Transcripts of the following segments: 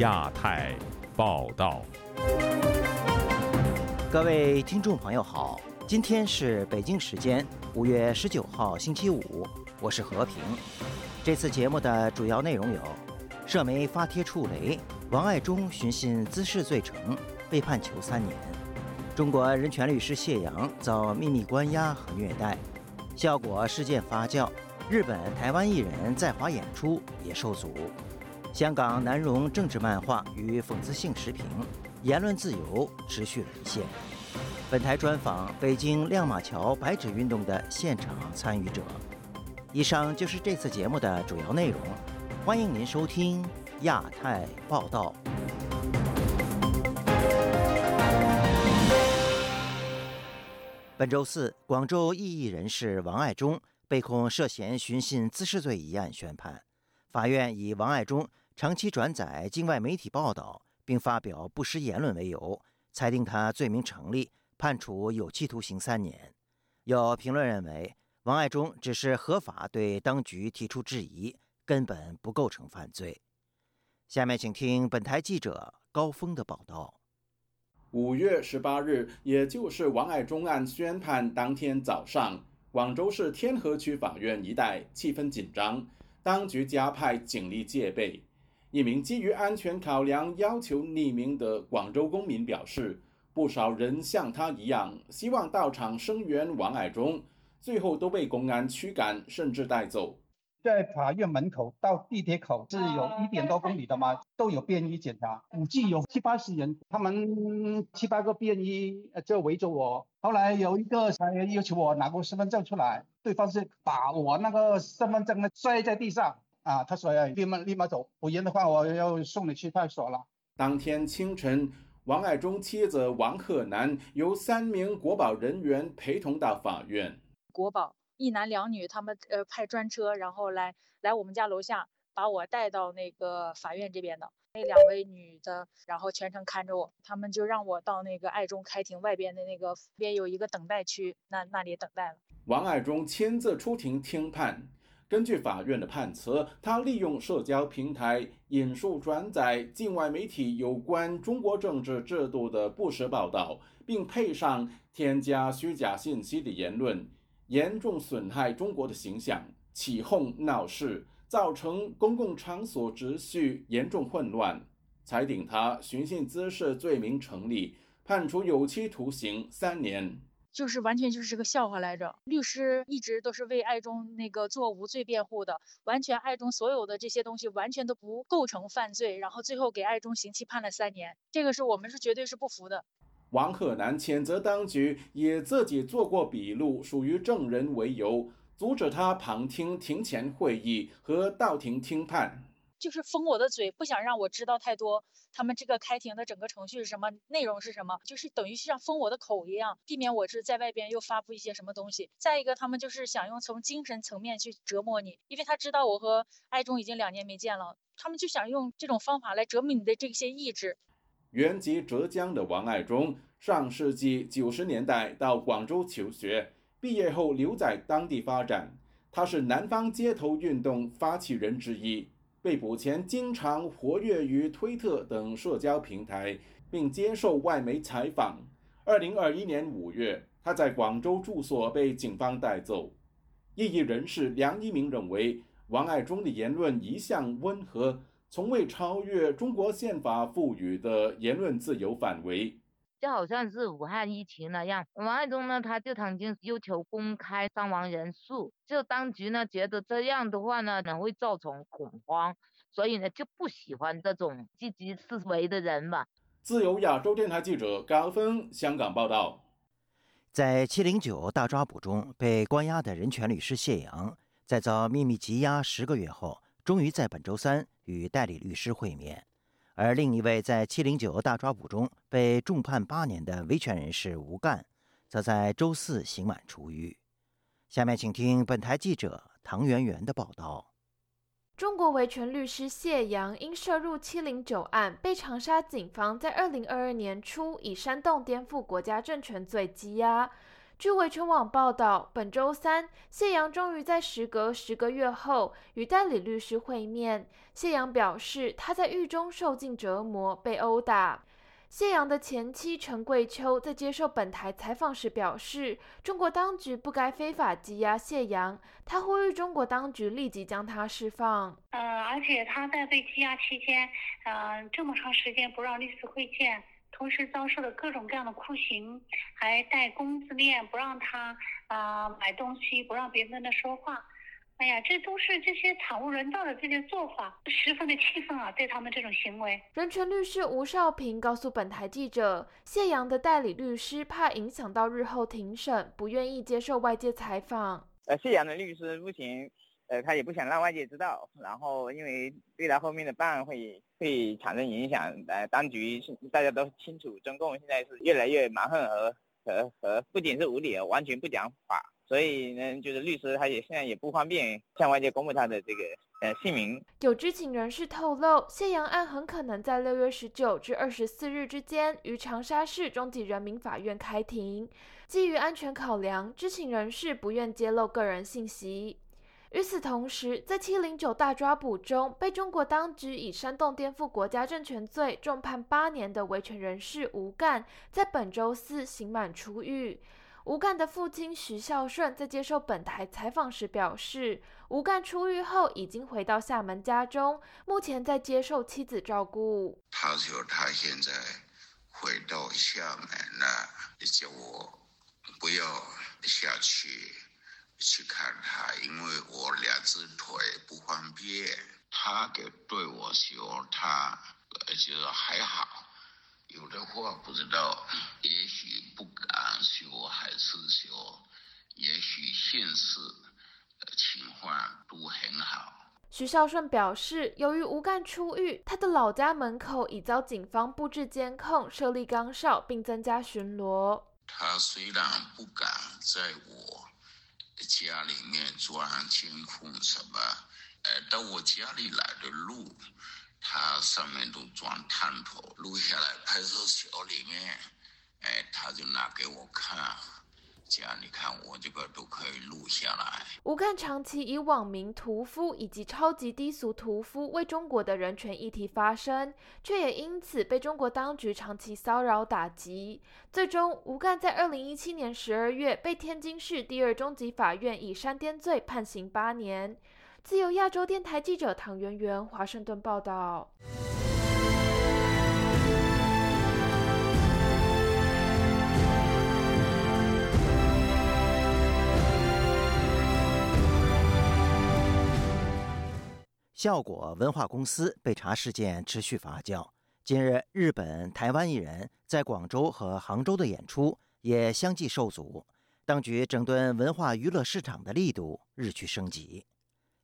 亚太报道。各位听众朋友好，今天是北京时间五月十九号星期五，我是和平。这次节目的主要内容有：社媒发帖触雷，王爱忠寻衅滋事罪成，被判囚三年；中国人权律师谢阳遭秘密关押和虐待，效果事件发酵；日本、台湾艺人在华演出也受阻；香港难容政治漫画与讽刺性视频，言论自由持续沦陷。本台专访北京亮马桥白纸运动的现场参与者。以上就是这次节目的主要内容，欢迎您收听亚太报道。本周四，广州异议人士王爱忠被控涉嫌寻衅滋事罪一案宣判，法院以王爱忠长期转载境外媒体报道并发表不实言论为由，裁定他罪名成立，判处有期徒刑三年。有评论认为。王爱忠只是合法对当局提出质疑，根本不构成犯罪。下面请听本台记者高峰的报道。五月十八日，也就是王爱忠案宣判当天早上，广州市天河区法院一带气氛紧张，当局加派警力戒备。一名基于安全考量要求匿名的广州公民表示，不少人像他一样，希望到场声援王爱忠。最后都被公安驱赶，甚至带走。在法院门口到地铁口是有一点多公里的嘛，都有便衣检查，估计有七八十人，他们七八个便衣就围着我。后来有一个还要求我拿个身份证出来，对方是把我那个身份证呢摔在地上啊，他说要立马立马走，不然的话我要送你去派出所了。当天清晨，王爱忠妻子王鹤南由三名国保人员陪同到法院。国保一男两女，他们呃派专车，然后来来我们家楼下，把我带到那个法院这边的那两位女的，然后全程看着我，他们就让我到那个爱中开庭外边的那个边有一个等待区，那那里等待了。王爱忠亲自出庭听判，根据法院的判词，他利用社交平台引述转载境外媒体有关中国政治制度的不实报道，并配上添加虚假信息的言论。严重损害中国的形象，起哄闹事，造成公共场所秩序严重混乱，裁定他寻衅滋事罪名成立，判处有期徒刑三年。就是完全就是个笑话来着。律师一直都是为爱中那个做无罪辩护的，完全爱中所有的这些东西完全都不构成犯罪，然后最后给爱中刑期判了三年，这个是我们是绝对是不服的。王鹤南谴责当局以自己做过笔录、属于证人为由，阻止他旁听庭前会议和到庭听判，就是封我的嘴，不想让我知道太多。他们这个开庭的整个程序是什么，内容是什么，就是等于是像封我的口一样，避免我是在外边又发布一些什么东西。再一个，他们就是想用从精神层面去折磨你，因为他知道我和爱忠已经两年没见了，他们就想用这种方法来折磨你的这些意志。原籍浙江的王爱忠，上世纪九十年代到广州求学，毕业后留在当地发展。他是南方街头运动发起人之一，被捕前经常活跃于推特等社交平台，并接受外媒采访。二零二一年五月，他在广州住所被警方带走。异议人士梁一鸣认为，王爱忠的言论一向温和。从未超越中国宪法赋予的言论自由范围，就好像是武汉疫情那样。王爱忠呢，他就曾经要求公开伤亡人数，就当局呢觉得这样的话呢，可能会造成恐慌，所以呢就不喜欢这种积极思维的人吧。自由亚洲电台记者高峰香港报道，在七零九大抓捕中被关押的人权律师谢阳，在遭秘密羁押十个月后，终于在本周三。与代理律师会面，而另一位在七零九大抓捕中被重判八年的维权人士吴干，则在周四刑满出狱。下面请听本台记者唐媛媛的报道：中国维权律师谢阳因涉入七零九案，被长沙警方在二零二二年初以煽动颠覆国家政权罪羁押。据维权网报道，本周三，谢阳终于在时隔十个月后与代理律师会面。谢阳表示，他在狱中受尽折磨，被殴打。谢阳的前妻陈桂秋在接受本台采访时表示，中国当局不该非法羁押谢阳，他呼吁中国当局立即将他释放。呃，而且他在被羁押期间，嗯，这么长时间不让律师会见。同时遭受了各种各样的酷刑，还戴工字链，不让他啊买东西，不让别人跟他说话。哎呀，这都是这些惨无人道的这些做法，十分的气愤啊！对他们这种行为。人权律师吴少平告诉本台记者，谢阳的代理律师怕影响到日后庭审，不愿意接受外界采访。呃，谢阳的律师目前。呃，他也不想让外界知道，然后因为对他后面的办案会会产生影响。呃，当局大家都清楚，中共现在是越来越蛮横和和和，不仅是无理，完全不讲法。所以呢，就是律师他也现在也不方便向外界公布他的这个呃姓名。有知情人士透露，谢阳案很可能在六月十九至二十四日之间于长沙市中级人民法院开庭。基于安全考量，知情人士不愿揭露个人信息。与此同时，在七零九大抓捕中，被中国当局以煽动颠覆国家政权罪重判八年的维权人士吴干，在本周四刑满出狱。吴干的父亲徐孝顺在接受本台采访时表示，吴干出狱后已经回到厦门家中，目前在接受妻子照顾。他说他现在回到厦门了，叫我不要下去。去看他，因为我两只腿不方便。他给对我说，他就是还好，有的话不知道，也许不敢说，还是说，也许现实情况都很好。徐孝顺表示，由于吴干出狱，他的老家门口已遭警方布置监控、设立岗哨，并增加巡逻。他虽然不敢在我。家里面装监控什么？呃，到我家里来的路，他上面都装探头，录下来派出所里面，哎，他就拿给我看，你看我这个都可以录下来。吴干长期以网民屠夫以及超级低俗屠夫为中国的人权议题发声，却也因此被中国当局长期骚扰打击。最终，吴干在二零一七年十二月被天津市第二中级法院以煽颠罪判刑八年。自由亚洲电台记者唐媛媛华盛顿报道。效果文化公司被查事件持续发酵。近日，日本、台湾艺人在广州和杭州的演出也相继受阻，当局整顿文化娱乐市场的力度日趋升级。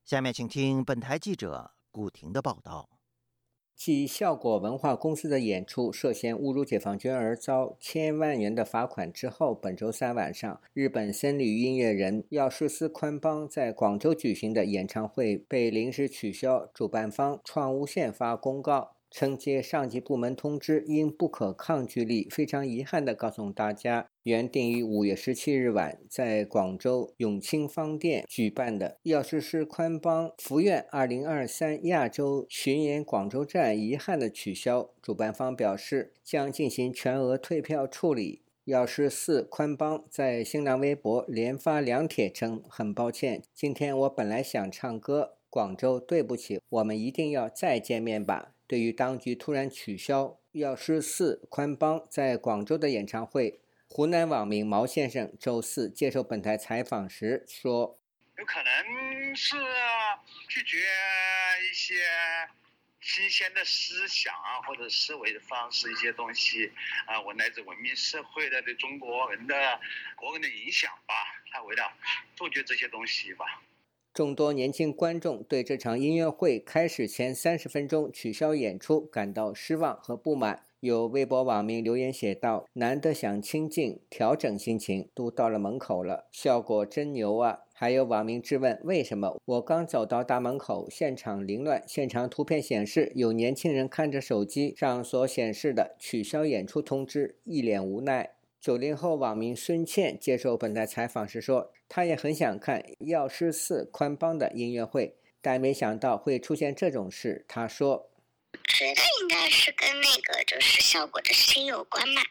下面请听本台记者古婷的报道。继效果文化公司的演出涉嫌侮辱解放军而遭千万元的罚款之后，本周三晚上，日本森女音乐人药师寺宽邦在广州举行的演唱会被临时取消，主办方创无限发公告。承接上级部门通知，因不可抗拒力，非常遗憾地告诉大家，原定于五月十七日晚在广州永清坊店举办的药师师宽邦福苑二零二三亚洲巡演广州站遗憾的取消。主办方表示将进行全额退票处理。药师寺宽邦在新浪微博连发两帖称：“很抱歉，今天我本来想唱歌，广州对不起，我们一定要再见面吧。”对于当局突然取消药师寺宽邦在广州的演唱会，湖南网民毛先生周四接受本台采访时说：“有可能是拒绝一些新鲜的思想啊，或者思维的方式，一些东西啊，我来自文明社会的对中国人的国人的影响吧。他为了杜绝这些东西吧。”众多年轻观众对这场音乐会开始前三十分钟取消演出感到失望和不满。有微博网民留言写道：“难得想清静，调整心情，都到了门口了，效果真牛啊！”还有网民质问：“为什么我刚走到大门口，现场凌乱？现场图片显示有年轻人看着手机上所显示的取消演出通知，一脸无奈。”九零后网民孙倩接受本台采访时说：“她也很想看药师寺宽邦的音乐会，但没想到会出现这种事。”她说：“觉得应该是跟那个就是效果的事情有关嘛，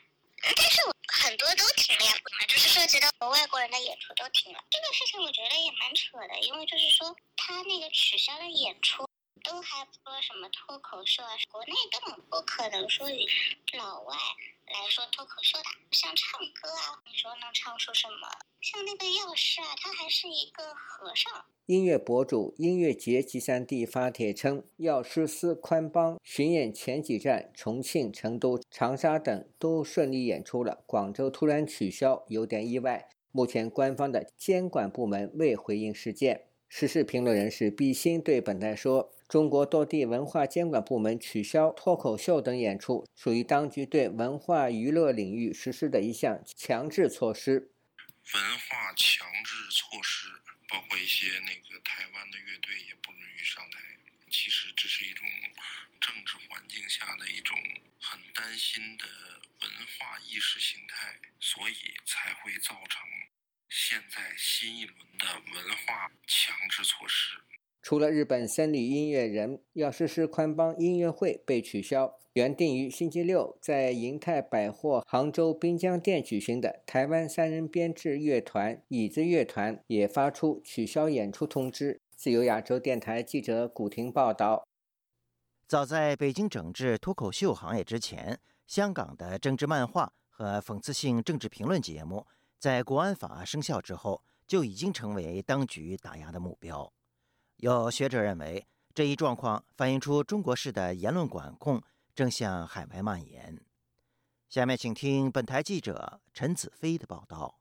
但是我很多都停了呀，就是涉及到外国人的演出都停了。这个事情我觉得也蛮扯的，因为就是说他那个取消了演出。”都还说什么脱口秀啊？国内根本不可能说与老外来说脱口秀的，像唱歌啊，你说能唱出什么？像那个药师啊，他还是一个和尚。音乐博主音乐节集散地发帖称，药师寺宽邦巡演前几站重庆、成都、长沙等都顺利演出了，广州突然取消，有点意外。目前官方的监管部门未回应事件。时事评论人士毕鑫对本台说。中国多地文化监管部门取消脱口秀等演出，属于当局对文化娱乐领域实施的一项强制措施。文化强制措施包括一些那个台湾的乐队也不允许上台。其实这是一种政治环境下的一种很担心的文化意识形态，所以才会造成现在新一轮的文化强制措。除了日本森女音乐人要实施宽邦音乐会被取消，原定于星期六在银泰百货杭州滨江店举行的台湾三人编制乐团椅子乐团也发出取消演出通知。自由亚洲电台记者古婷报道。早在北京整治脱口秀行业之前，香港的政治漫画和讽刺性政治评论节目，在国安法生效之后就已经成为当局打压的目标。有学者认为，这一状况反映出中国式的言论管控正向海外蔓延。下面请听本台记者陈子飞的报道。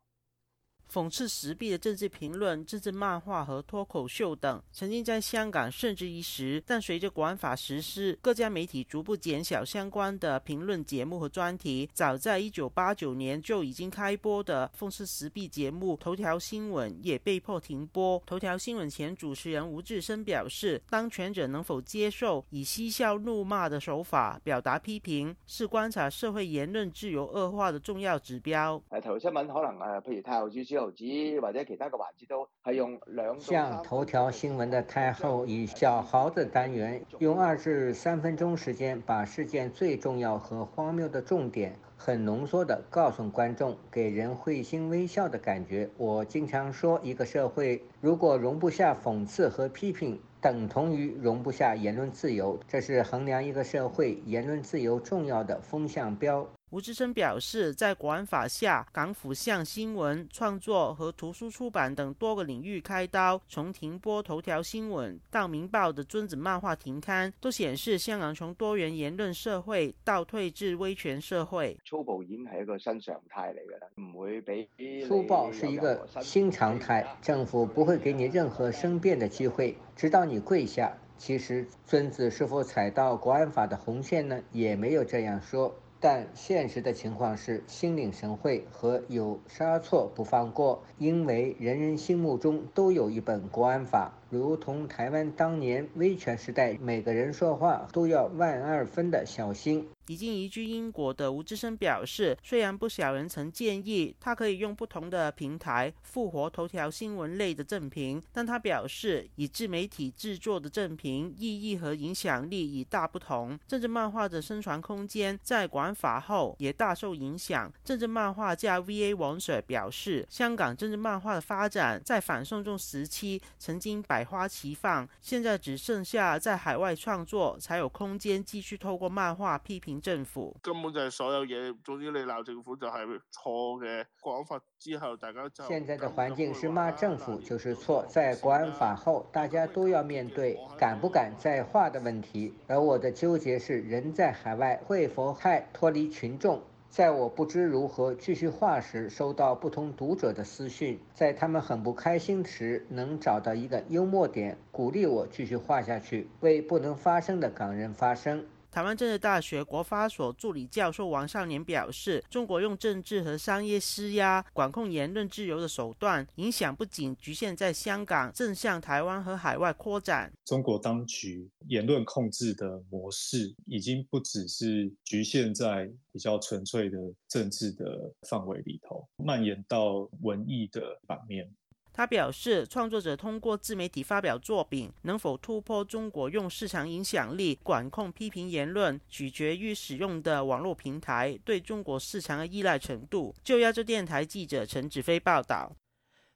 讽刺时弊的政治评论、政治漫画和脱口秀等，曾经在香港甚至一时。但随着国安法实施，各家媒体逐步减小相关的评论节目和专题。早在一九八九年就已经开播的讽刺时弊节目《头条新闻》也被迫停播。头条新闻前主持人吴志森表示：“当权者能否接受以嬉笑怒骂的手法表达批评，是观察社会言论自由恶化的重要指標。”誒，頭條新聞可能，譬如太后主小猴子或者其他嘅環節都係用兩。像頭條新聞的太后以小豪的單元，用二至三分鐘時間，把事件最重要和荒謬的重點，很濃縮地告訴觀眾，給人會心微笑的感覺。我經常說，一個社會如果容不下諷刺和批評，等同於容不下言論自由，這是衡量一個社會言論自由重要的風向標。吴志生表示，在国安法下，港府向新闻创作和图书出版等多个领域开刀，从停播头条新闻到明报的尊子漫画停刊，都显示香港从多元言论社會倒退至威權社會。粗暴已經係一個新常態嚟㗎啦，唔會俾粗暴是一個新常态，政府不會給你任何申辯的機會，直到你跪下。其實尊子是否踩到國安法的紅線呢？也沒有這樣說。但现实的情况是心领神会和有杀错不放过，因为人人心目中都有一本国安法，如同台湾当年威权时代，每个人说话都要万二分的小心。已经移居英国的吴志生表示，虽然不少人曾建议他可以用不同的平台复活头条新闻类的正评，但他表示，以自媒体制作的正评意义和影响力已大不同。政治漫画的生存空间在管法后也大受影响。政治漫画家 V.A. 王 Sir 表示，香港政治漫画的发展在反送中时期曾经百花齐放，现在只剩下在海外创作才有空间继续透过漫画批评。政府根本就系所有嘢，总之你闹政府就系错嘅。國安法之后，大家就现在的环境是骂政府就是错。在國安法后，大家都要面对敢不敢再畫的问题。而我的纠结是，人在海外会否害脱离群眾？在我不知如何继续画时，收到不同读者的私讯，在他们很不开心时，能找到一个幽默点，鼓励我继续画下去，为不能发生的港人发声。台湾政治大学国发所助理教授王少年表示，中国用政治和商业施压、管控言论自由的手段，影响不仅局限在香港，正向台湾和海外扩展。中国当局言论控制的模式，已经不只是局限在比较纯粹的政治的范围里头，蔓延到文艺的版面。他表示，创作者通过自媒体发表作品，能否突破中国用市场影响力管控批评言论，取决于使用的网络平台对中国市场的依赖程度。就亚洲电台记者陈子飞报道。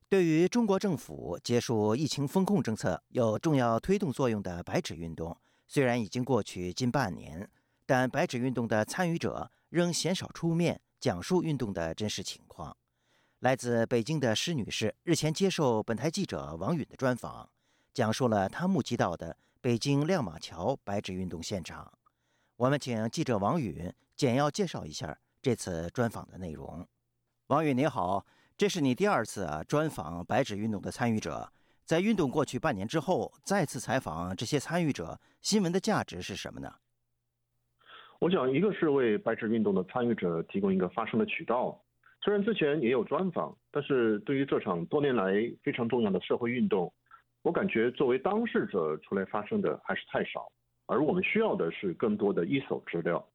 对于中国政府结束疫情风控政策有重要推动作用的白纸运动，虽然已经过去近半年，但白纸运动的参与者仍鲜少出面讲述运动的真实情况。来自北京的施女士日前接受本台记者王允的专访，讲述了她目击到的北京亮马桥白纸运动现场。我们请记者王允简要介绍一下这次专访的内容。王允，你好，这是你第二次啊专访白纸运动的参与者。在运动过去半年之后，再次采访这些参与者，新闻的价值是什么呢？我想，一个是为白纸运动的参与者提供一个发声的渠道。虽然之前也有专访，但是对于这场多年来非常重要的社会运动，我感觉作为当事者出来发声的还是太少，而我们需要的是更多的一手资料。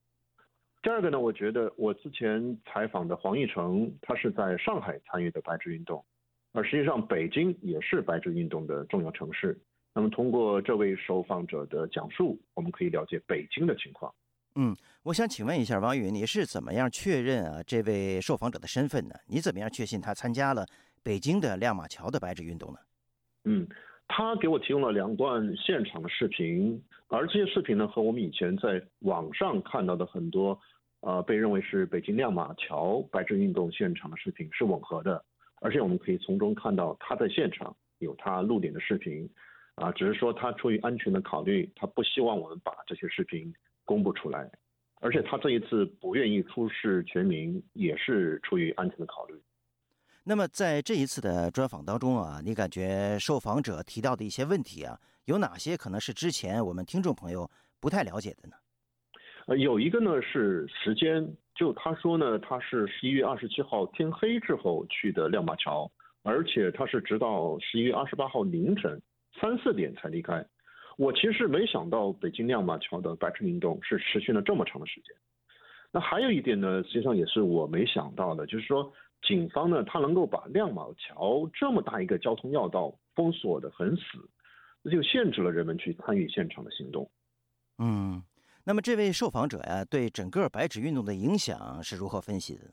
第二个呢，我觉得我之前采访的黄奕成，他是在上海参与的白纸运动，而实际上北京也是白纸运动的重要城市。那么通过这位受访者的讲述，我们可以了解北京的情况。嗯，我想请问一下王宇，你是怎么样确认啊这位受访者的身份呢？你怎么样确信他参加了北京的亮马桥的白纸运动呢？嗯，他给我提供了两段现场的视频，而这些视频呢和我们以前在网上看到的很多呃被认为是北京亮马桥白纸运动现场的视频是吻合的，而且我们可以从中看到他在现场有他露脸的视频，啊，只是说他出于安全的考虑，他不希望我们把这些视频。公布出来，而且他这一次不愿意出示全名，也是出于安全的考虑。那么在这一次的专访当中啊，你感觉受访者提到的一些问题啊，有哪些可能是之前我们听众朋友不太了解的呢？呃，有一个呢是时间，就他说呢，他是十一月二十七号天黑之后去的亮马桥，而且他是直到十一月二十八号凌晨三四点才离开。我其实没想到北京亮马桥的白纸运动是持续了这么长的时间。那还有一点呢，实际上也是我没想到的，就是说警方呢，他能够把亮马桥这么大一个交通要道封锁的很死，那就限制了人们去参与现场的行动。嗯，那么这位受访者呀，对整个白纸运动的影响是如何分析的呢？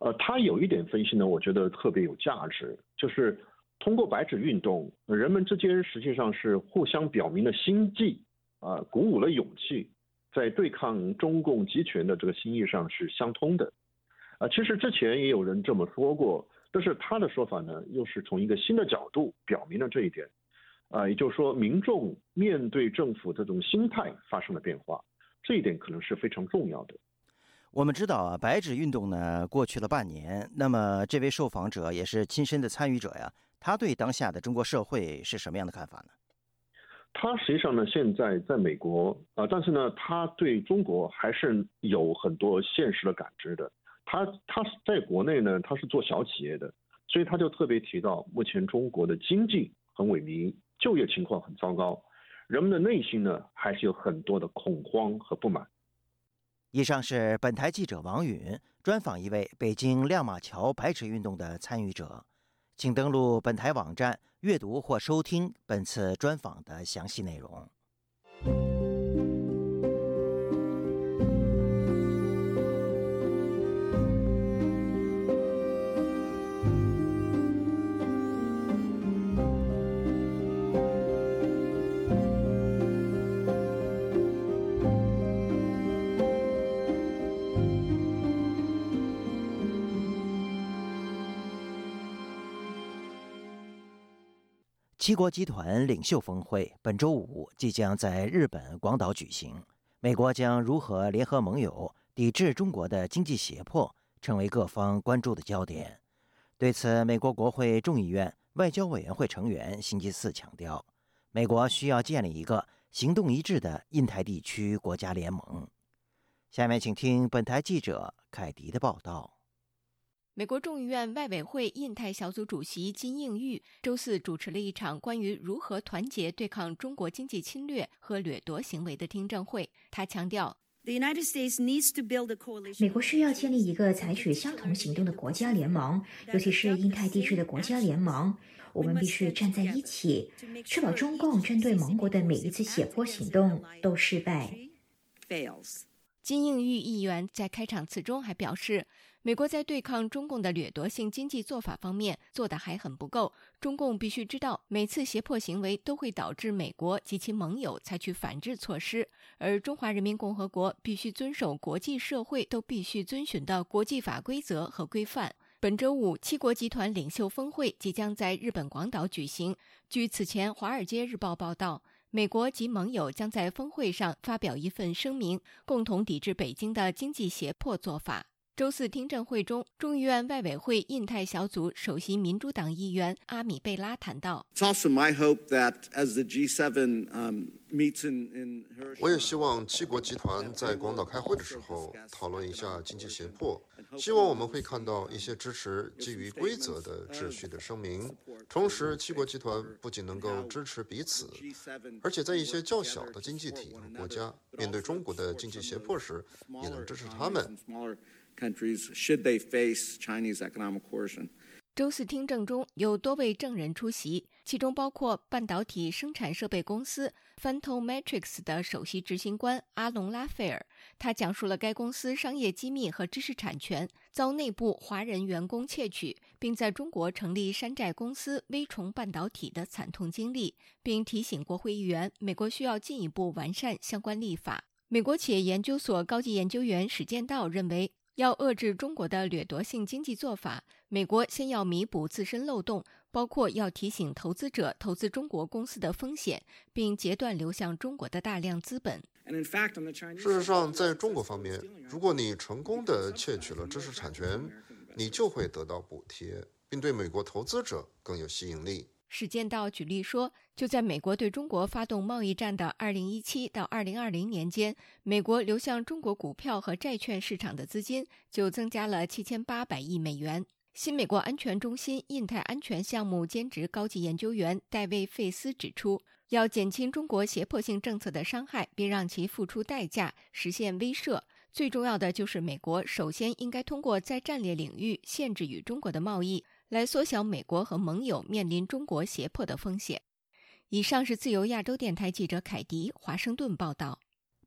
呃，他有一点分析呢，我觉得特别有价值，就是。通过白纸运动，人们之间实际上是互相表明了心迹，啊，鼓舞了勇气，在对抗中共集权的这个心意上是相通的，啊，其实之前也有人这么说过，但是他的说法呢，又是从一个新的角度表明了这一点，啊，也就是说民众面对政府这种心态发生了变化，这一点可能是非常重要的。我们知道啊，白纸运动呢过去了半年，那么这位受访者也是亲身的参与者呀。他对当下的中国社会是什么样的看法呢？他实际上呢，现在在美国啊，但是呢，他对中国还是有很多现实的感知的。他他在国内呢，他是做小企业的，所以他就特别提到，目前中国的经济很萎靡，就业情况很糟糕，人们的内心呢，还是有很多的恐慌和不满。以上是本台记者王允专访一位北京亮马桥白纸运动的参与者。请登录本台网站阅读或收听本次专访的详细内容。七国集团领袖峰会本周五即将在日本广岛举行，美国将如何联合盟友抵制中国的经济胁迫，成为各方关注的焦点。对此，美国国会众议院外交委员会成员星期四强调，美国需要建立一个行动一致的印太地区国家联盟。下面请听本台记者凯迪的报道。美国众议院外委会印太小组主席金应玉周四主持了一场关于如何团结对抗中国经济侵略和掠夺行为的听证会。他强调，美国需要建立一个采取相同行动的国家联盟，尤其是印太地区的国家联盟。我们必须站在一起，确保中共针对盟国的每一次胁迫行动都失败。金应玉议员在开场词中还表示。美国在对抗中共的掠夺性经济做法方面做得还很不够。中共必须知道，每次胁迫行为都会导致美国及其盟友采取反制措施，而中华人民共和国必须遵守国际社会都必须遵循的国际法规则和规范。本周五，七国集团领袖峰会即将在日本广岛举行。据此前《华尔街日报》报道，美国及盟友将在峰会上发表一份声明，共同抵制北京的经济胁迫做法。周四听证会中，众议院外委会印太小组首席民主党议员阿米贝拉谈到：“我也希望七国集团在广岛开会的时候讨论一下经济胁迫，希望我们会看到一些支持基于规则的秩序的声明。同时，七国集团不仅能够支持彼此，而且在一些较小的经济体和国家面对中国的经济胁迫时，也能支持他们。” Countries should they face Chinese economic coercion. 周四听证中有多位证人出席，其中包括半导体生产设备公司 Phantometrics 的首席执行官阿隆拉斐尔。他讲述了该公司商业机密和知识产权遭内部华人员工窃取，并在中国成立山寨公司微虫半导体的惨痛经历，并提醒国会议员，美国需要进一步完善相关立法。美国企业研究所高级研究员史建道认为。要遏制中国的掠夺性经济做法，美国先要弥补自身漏洞，包括要提醒投资者投资中国公司的风险，并截断流向中国的大量资本。事实上，在中国方面，如果你成功的窃取了知识产权，你就会得到补贴，并对美国投资者更有吸引力。史建道举例说，就在美国对中国发动贸易战的2017到2020年间，美国流向中国股票和债券市场的资金就增加了7800亿美元。新美国安全中心印太安全项目兼职高级研究员戴维·费斯指出，要减轻中国胁迫性政策的伤害，并让其付出代价，实现威慑，最重要的就是美国首先应该通过在战略领域限制与中国的贸易。来缩小美国和盟友面临中国胁迫的风险。以上是自由亚洲电台记者凯迪华盛顿报道。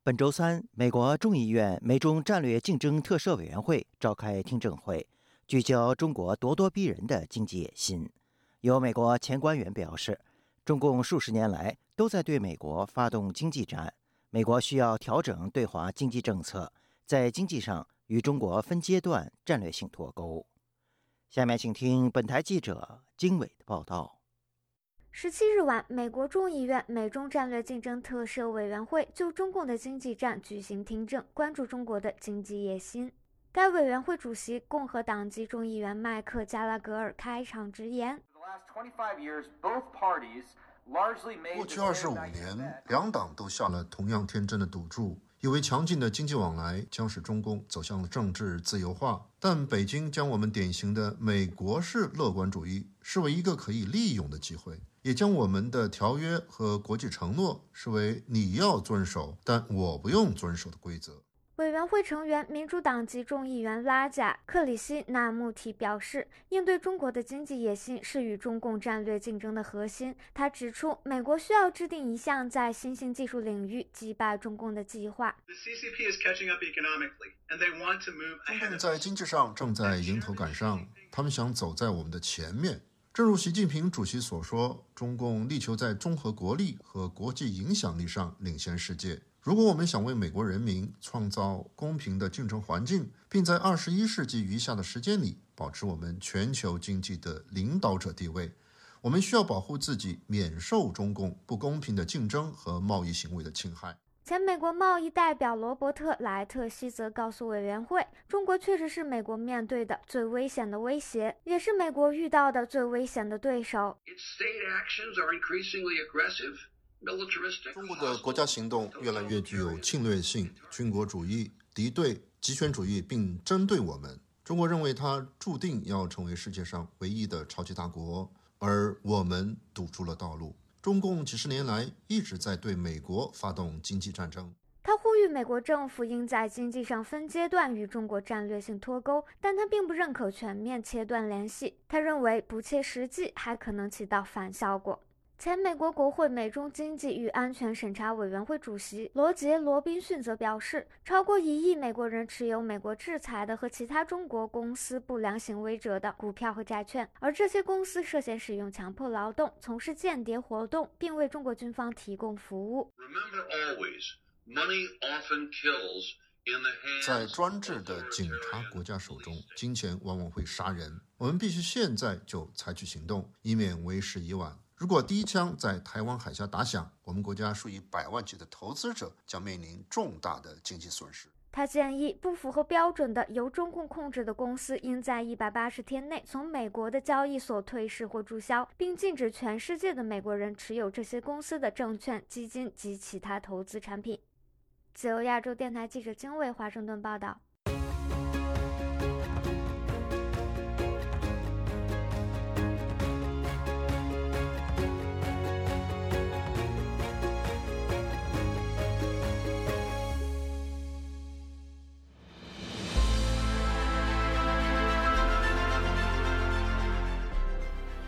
本周三，美国众议院美中战略竞争特设委员会召开听证会，聚焦中国咄咄逼人的经济野心。有美国前官员表示，中共数十年来都在对美国发动经济战，美国需要调整对华经济政策，在经济上与中国分阶段战略性脱钩。下面请听本台记者经纬的报道。十七日晚，美国众议院美中战略竞争特设委员会就中共的经济战举行听证，关注中国的经济野心。该委员会主席共和党籍众议员麦克加拉格尔开场直言：“过去二十五年，两党都下了同样天真的赌注。”以为强劲的经济往来将使中共走向政治自由化，但北京将我们典型的美国式乐观主义视为一个可以利用的机会，也将我们的条约和国际承诺视为你要遵守，但我不用遵守的规则。委员会成员、民主党籍众议员拉贾·克里希纳穆提表示，应对中国的经济野心是与中共战略竞争的核心。他指出，美国需要制定一项在新兴技术领域击败中共的计划。中共在经济上正在迎头赶上，他们想走在我们的前面。正如习近平主席所说，中共力求在综合国力和国际影响力上领先世界。如果我们想为美国人民创造公平的竞争环境，并在二十一世纪余下的时间里保持我们全球经济的领导者地位，我们需要保护自己免受中共不公平的竞争和贸易行为的侵害。前美国贸易代表罗伯特·莱特希则告诉委员会，中国确实是美国面对的最危险的威胁，也是美国遇到的最危险的对手。中国的国家行动越来越具有侵略性、军国主义、敌对、极权主义，并针对我们。中国认为它注定要成为世界上唯一的超级大国，而我们堵住了道路。中共几十年来一直在对美国发动经济战争。他呼吁美国政府应在经济上分阶段与中国战略性脱钩，但他并不认可全面切断联系。他认为不切实际，还可能起到反效果。前美国国会美中经济与安全审查委员会主席罗杰·罗宾逊则表示，超过一亿美国人持有美国制裁的和其他中国公司不良行为者的股票和债券，而这些公司涉嫌使用强迫劳动、从事间谍活动，并为中国军方提供服务。在专制的警察国家手中，金钱往往会杀人。我们必须现在就采取行动，以免为时已晚。如果第一枪在台湾海峡打响，我们国家数以百万计的投资者将面临重大的经济损失。他建议，不符合标准的由中共控制的公司应在一百八十天内从美国的交易所退市或注销，并禁止全世界的美国人持有这些公司的证券、基金及其他投资产品。自由亚洲电台记者金卫华盛顿报道。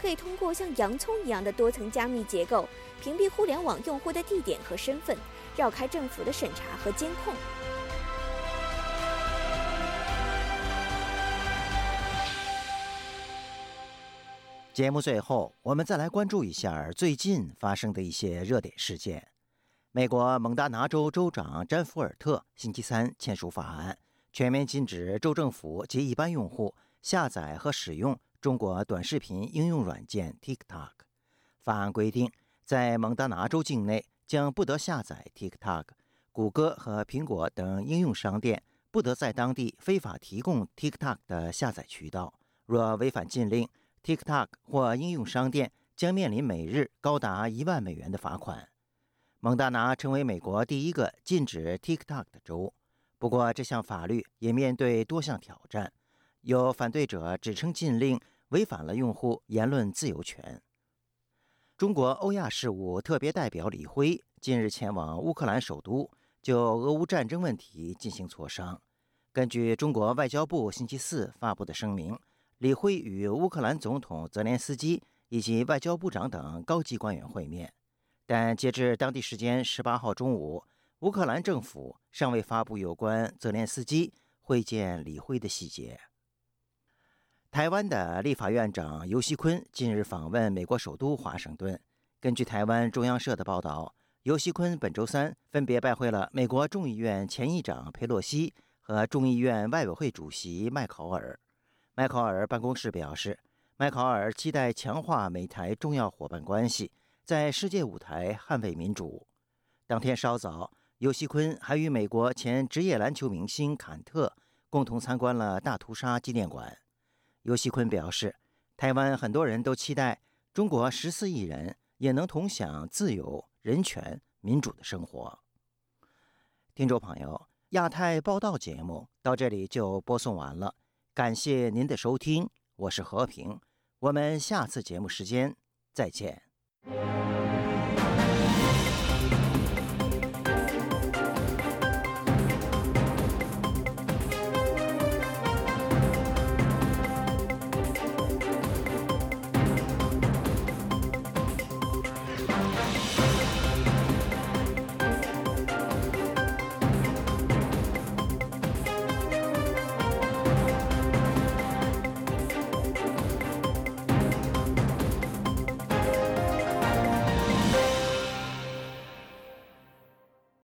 可以通过像洋葱一样的多层加密结构，屏蔽互联网用户的地点和身份，绕开政府的审查和监控。节目最后，我们再来关注一下最近发生的一些热点事件。美国蒙大拿州州长詹福尔特星期三签署法案。全面禁止州政府及一般用户下载和使用中国短视频应用软件 TikTok。法案规定，在蒙大拿州境内将不得下载 TikTok。谷歌和苹果等应用商店不得在当地非法提供 TikTok 的下载渠道。若违反禁令，TikTok 或应用商店将面临每日高达一万美元的罚款。蒙大拿成为美国第一个禁止 TikTok 的州。不过，这项法律也面对多项挑战。有反对者指称禁令违反了用户言论自由权。中国欧亚事务特别代表李辉近日前往乌克兰首都，就俄乌战争问题进行磋商。根据中国外交部星期四发布的声明，李辉与乌克兰总统泽连斯基以及外交部长等高级官员会面，但截至当地时间十八号中午。乌克兰政府尚未发布有关泽连斯基会见李辉的细节。台湾的立法院长游锡坤近日访问美国首都华盛顿。根据台湾中央社的报道，游锡坤本周三分别拜会了美国众议院前议长佩洛西和众议院外委会主席麦考尔。麦考尔办公室表示，麦考尔期待强化美台重要伙伴关系，在世界舞台捍卫民主。当天稍早。尤锡坤还与美国前职业篮球明星坎特共同参观了大屠杀纪念馆。尤锡坤表示，台湾很多人都期待中国十四亿人也能同享自由、人权、民主的生活。听众朋友，亚太报道节目到这里就播送完了，感谢您的收听，我是和平，我们下次节目时间再见。